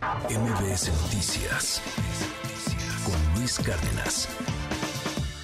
MBS Noticias con Luis Cárdenas.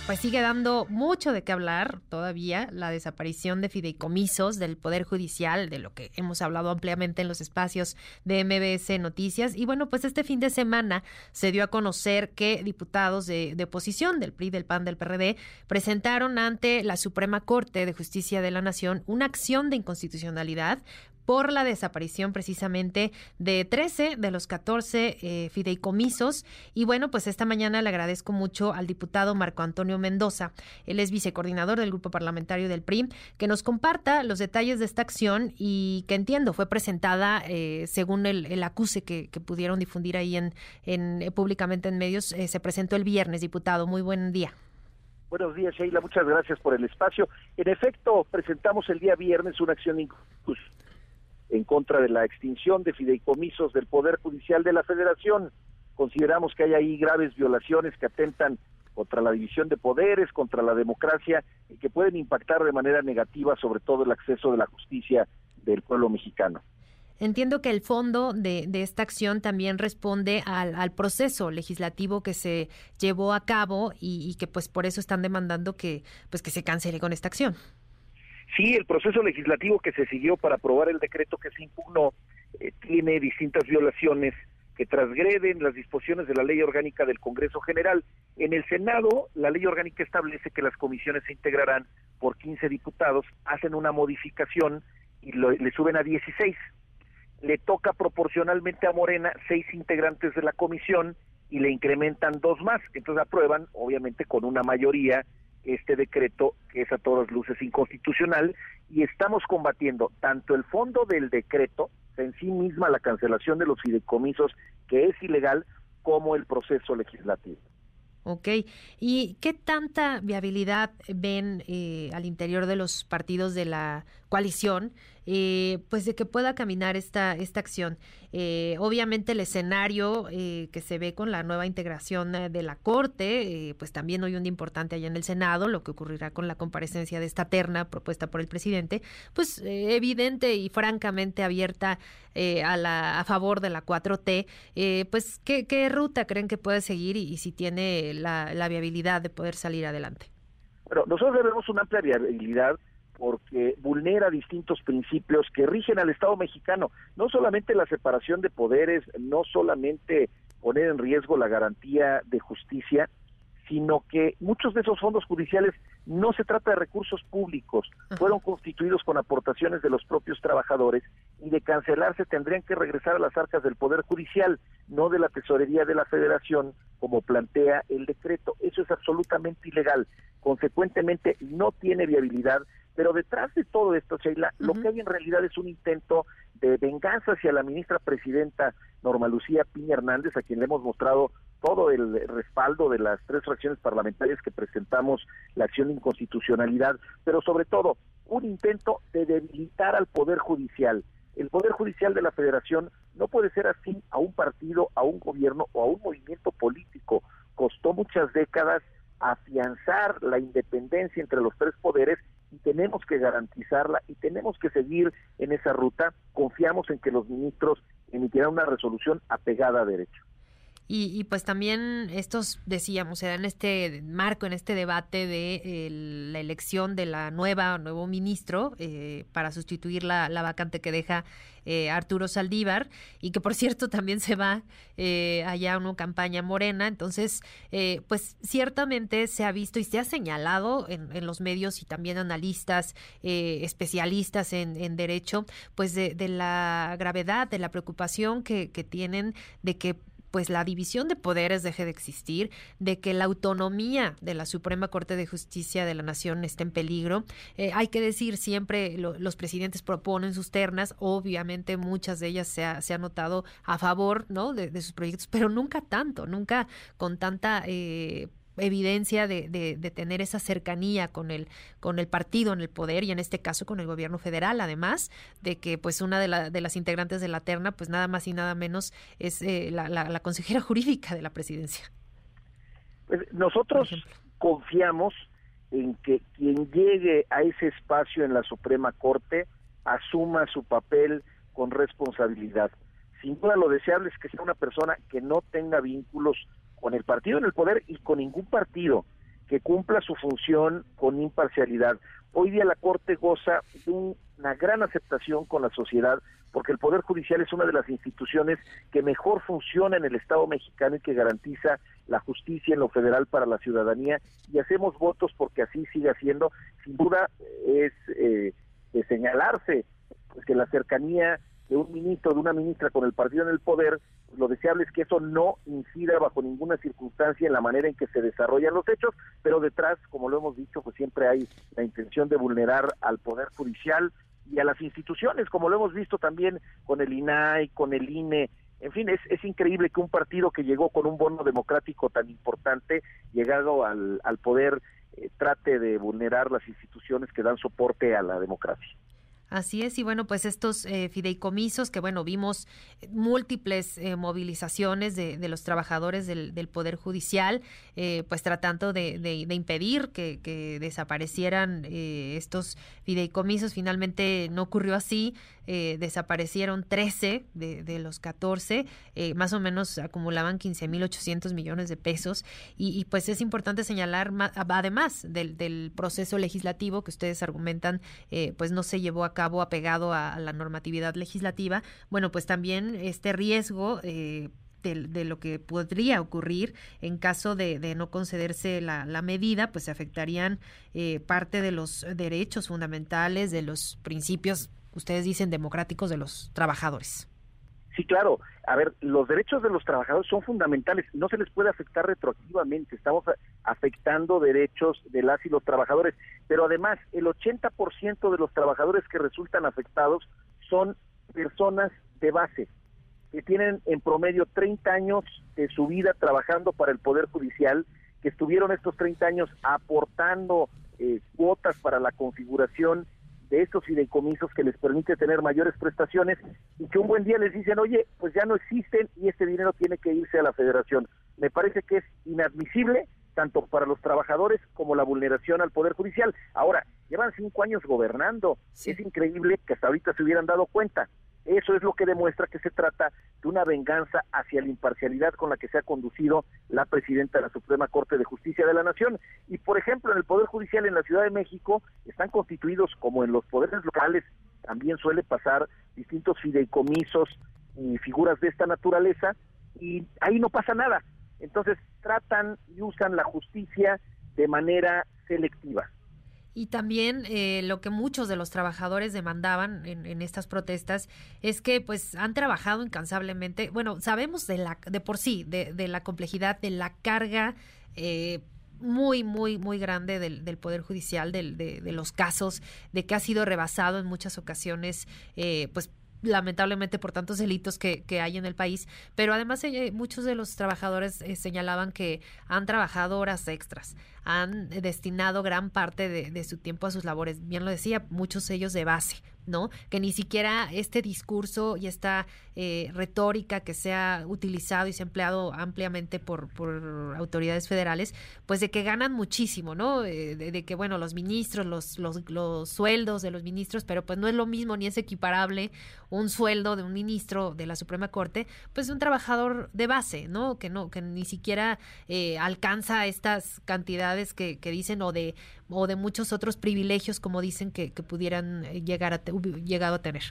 Pues sigue dando mucho de qué hablar todavía la desaparición de fideicomisos del Poder Judicial, de lo que hemos hablado ampliamente en los espacios de MBS Noticias. Y bueno, pues este fin de semana se dio a conocer que diputados de, de oposición del PRI, del PAN, del PRD presentaron ante la Suprema Corte de Justicia de la Nación una acción de inconstitucionalidad por la desaparición precisamente de 13 de los 14 eh, fideicomisos. Y bueno, pues esta mañana le agradezco mucho al diputado Marco Antonio Mendoza, él es vicecoordinador del grupo parlamentario del PRI, que nos comparta los detalles de esta acción y que entiendo fue presentada eh, según el, acuse que, pudieron difundir ahí en, eh, públicamente en medios, se presentó el viernes, diputado. Muy buen día. Buenos días, Sheila. Muchas gracias por el espacio. En efecto, presentamos el día viernes una acción en contra de la extinción de fideicomisos del Poder Judicial de la Federación. Consideramos que hay ahí graves violaciones que atentan contra la división de poderes, contra la democracia y que pueden impactar de manera negativa sobre todo el acceso de la justicia del pueblo mexicano. Entiendo que el fondo de, esta acción también responde al, proceso legislativo que se llevó a cabo y, y, que pues por eso están demandando que pues que se cancele con esta acción. Sí, el proceso legislativo que se siguió para aprobar el decreto que se impugnó eh, tiene distintas violaciones que transgreden las disposiciones de la ley orgánica del Congreso General. En el Senado, la ley orgánica establece que las comisiones se integrarán por 15 diputados, hacen una modificación y le suben a 16. Le toca proporcionalmente a Morena seis integrantes de la comisión y le incrementan dos más. Entonces aprueban, obviamente, con una mayoría este decreto que es a todas luces inconstitucional y estamos combatiendo tanto el fondo del decreto, en sí misma la cancelación de los fideicomisos, que es ilegal, como el proceso legislativo. Ok, ¿y qué tanta viabilidad ven eh, al interior de los partidos de la coalición, eh, pues de que pueda caminar esta, esta acción. Eh, obviamente el escenario eh, que se ve con la nueva integración de la Corte, pues también hoy un importante allá en el Senado, lo que ocurrirá con la comparecencia de esta terna propuesta por el presidente, pues evidente y francamente abierta a, la, a favor de la 4T, pues ¿qué, ¿qué, ruta creen que puede seguir y, si tiene la, la viabilidad de poder salir adelante? Bueno, nosotros debemos una amplia viabilidad porque vulnera distintos principios que rigen al Estado mexicano, no solamente la separación de poderes, no solamente poner en riesgo la garantía de justicia, sino que muchos de esos fondos judiciales no se trata de recursos públicos, fueron constituidos con aportaciones de los propios trabajadores y de cancelarse tendrían que regresar a las arcas del Poder Judicial, no de la Tesorería de la Federación, como plantea el decreto. Eso es absolutamente ilegal. Consecuentemente, no tiene viabilidad pero detrás de todo esto, Sheila, lo que hay en realidad es un intento de venganza hacia la ministra presidenta Norma Lucía Piña Hernández, a quien le hemos mostrado todo el respaldo de las tres fracciones parlamentarias que presentamos la acción de inconstitucionalidad, pero sobre todo un intento de debilitar al Poder Judicial. El Poder Judicial de la Federación no puede ser así a un partido, a un gobierno o a un movimiento político. Costó muchas décadas afianzar la independencia entre los tres poderes tenemos que garantizarla y tenemos que seguir en esa ruta. Confiamos en que los ministros emitirán una resolución apegada a derecho. Y, pues también estos, decíamos, se en este marco, en este debate de la elección de la nueva, nuevo ministro eh, para sustituir la, vacante que deja eh, Arturo Saldívar y que por cierto también se va eh, allá a una campaña morena. Entonces, pues ciertamente se ha visto y se ha señalado en, los medios y también analistas, especialistas en, derecho, pues de, la gravedad, de la preocupación que, que tienen de que pues la división de poderes deje de existir, de que la autonomía de la Suprema Corte de Justicia de la Nación esté en peligro. Eh, hay que decir, siempre los presidentes proponen sus ternas, obviamente muchas de ellas se ha, se ha notado a favor ¿no? de, sus proyectos, pero nunca tanto, nunca con tanta... Eh, evidencia de, de, tener esa cercanía con el con el partido en el poder y en este caso con el gobierno federal además de que pues una de, de las integrantes de la terna pues nada más y nada menos es eh, la, la, consejera jurídica de la presidencia. Pues nosotros confiamos en que quien llegue a ese espacio en la Suprema Corte asuma su papel con responsabilidad. Sin duda lo deseable es que sea una persona que no tenga vínculos con el partido en el poder y con ningún partido, que cumpla su función con imparcialidad. Hoy día la Corte goza de una gran aceptación con la sociedad porque el Poder Judicial es una de las instituciones que mejor funciona en el Estado mexicano y que garantiza la justicia en lo federal para la ciudadanía y hacemos votos porque así siga siendo. Sin duda es eh, señalarse pues, que la cercanía de un ministro, de una ministra con el partido en el poder, lo deseable es que eso no incida bajo ninguna circunstancia en la manera en que se desarrollan los hechos, pero detrás, como lo hemos dicho, pues siempre hay la intención de vulnerar al poder judicial y a las instituciones, como lo hemos visto también con el INAI, con el INE, en fin, es, es increíble que un partido que llegó con un bono democrático tan importante, llegado al, al poder, eh, trate de vulnerar las instituciones que dan soporte a la democracia. Así es, y bueno, pues estos eh, fideicomisos que, bueno, vimos múltiples eh, movilizaciones de, los trabajadores del, Poder Judicial, eh, pues tratando de, impedir que, desaparecieran estos fideicomisos. Finalmente no ocurrió así, desaparecieron 13 de, los 14, más o menos acumulaban 15.800 millones de pesos, y, pues es importante señalar, además del, del proceso legislativo que ustedes argumentan, pues no se llevó a cabo apegado a, la normatividad legislativa, bueno, pues también este riesgo eh, de, lo que podría ocurrir en caso de, de no concederse la, la, medida, pues se afectarían eh, parte de los derechos fundamentales, de los principios, ustedes dicen, democráticos de los trabajadores. Sí, claro. A ver, los derechos de los trabajadores son fundamentales. No se les puede afectar retroactivamente. Estamos afectando derechos de las y los trabajadores. Pero además, el 80% de los trabajadores que resultan afectados son personas de base, que tienen en promedio 30 años de su vida trabajando para el Poder Judicial, que estuvieron estos 30 años aportando eh, cuotas para la configuración de estos fideicomisos que les permite tener mayores prestaciones y que un buen día les dicen, oye, pues ya no existen y este dinero tiene que irse a la federación. Me parece que es inadmisible tanto para los trabajadores como la vulneración al Poder Judicial. Ahora, llevan cinco años gobernando. Sí. Es increíble que hasta ahorita se hubieran dado cuenta. Eso es lo que demuestra que se trata de una venganza hacia la imparcialidad con la que se ha conducido la presidenta de la Suprema Corte de Justicia de la Nación. Y, por ejemplo, en el Poder Judicial en la Ciudad de México están constituidos, como en los poderes locales, también suele pasar distintos fideicomisos y figuras de esta naturaleza, y ahí no pasa nada. Entonces tratan y usan la justicia de manera selectiva. Y también eh, lo que muchos de los trabajadores demandaban en, en, estas protestas es que pues han trabajado incansablemente. Bueno, sabemos de la de por sí, de, de la complejidad, de la carga eh, muy, muy, muy grande del, del Poder Judicial, del, de, de, los casos, de que ha sido rebasado en muchas ocasiones, eh, pues lamentablemente por tantos delitos que, que, hay en el país, pero además eh, muchos de los trabajadores eh, señalaban que han trabajado horas extras, han destinado gran parte de, de, su tiempo a sus labores, bien lo decía, muchos ellos de base, ¿no? Que ni siquiera este discurso y esta eh, retórica que se ha utilizado y se ha empleado ampliamente por, por autoridades federales, pues de que ganan muchísimo, ¿no? Eh, de, que, bueno, los ministros, los, los, los sueldos de los ministros, pero pues no es lo mismo ni es equiparable un sueldo de un ministro de la Suprema Corte, pues de un trabajador de base, ¿no? Que no, que ni siquiera eh, alcanza estas cantidades que, que dicen o de, o de muchos otros privilegios, como dicen, que, que pudieran llegar a llegado a tener.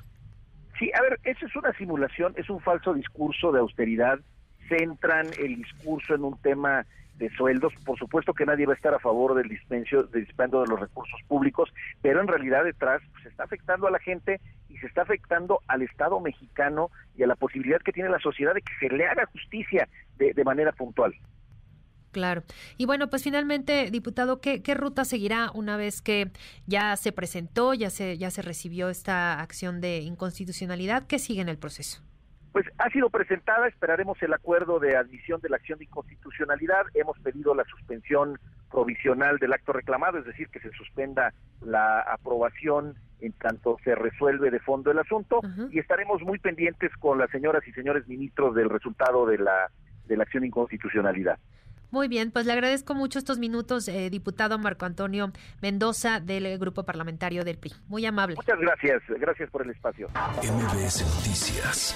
Sí, a ver, eso es una simulación, es un falso discurso de austeridad, centran el discurso en un tema de sueldos, por supuesto que nadie va a estar a favor del dispendio, del dispendio de los recursos públicos, pero en realidad detrás pues, se está afectando a la gente y se está afectando al Estado mexicano y a la posibilidad que tiene la sociedad de que se le haga justicia de, de manera puntual. Claro. Y bueno, pues finalmente, diputado, ¿qué, ¿qué, ruta seguirá una vez que ya se presentó, ya se, ya se recibió esta acción de inconstitucionalidad? ¿Qué sigue en el proceso? Pues ha sido presentada, esperaremos el acuerdo de admisión de la acción de inconstitucionalidad. Hemos pedido la suspensión provisional del acto reclamado, es decir, que se suspenda la aprobación en tanto se resuelve de fondo el asunto uh -huh. y estaremos muy pendientes con las señoras y señores ministros del resultado de la, de la acción de inconstitucionalidad. Muy bien, pues le agradezco mucho estos minutos, eh, diputado Marco Antonio Mendoza del Grupo Parlamentario del PRI. Muy amable. Muchas gracias, gracias por el espacio. MBS Noticias.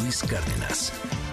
Luis Cárdenas.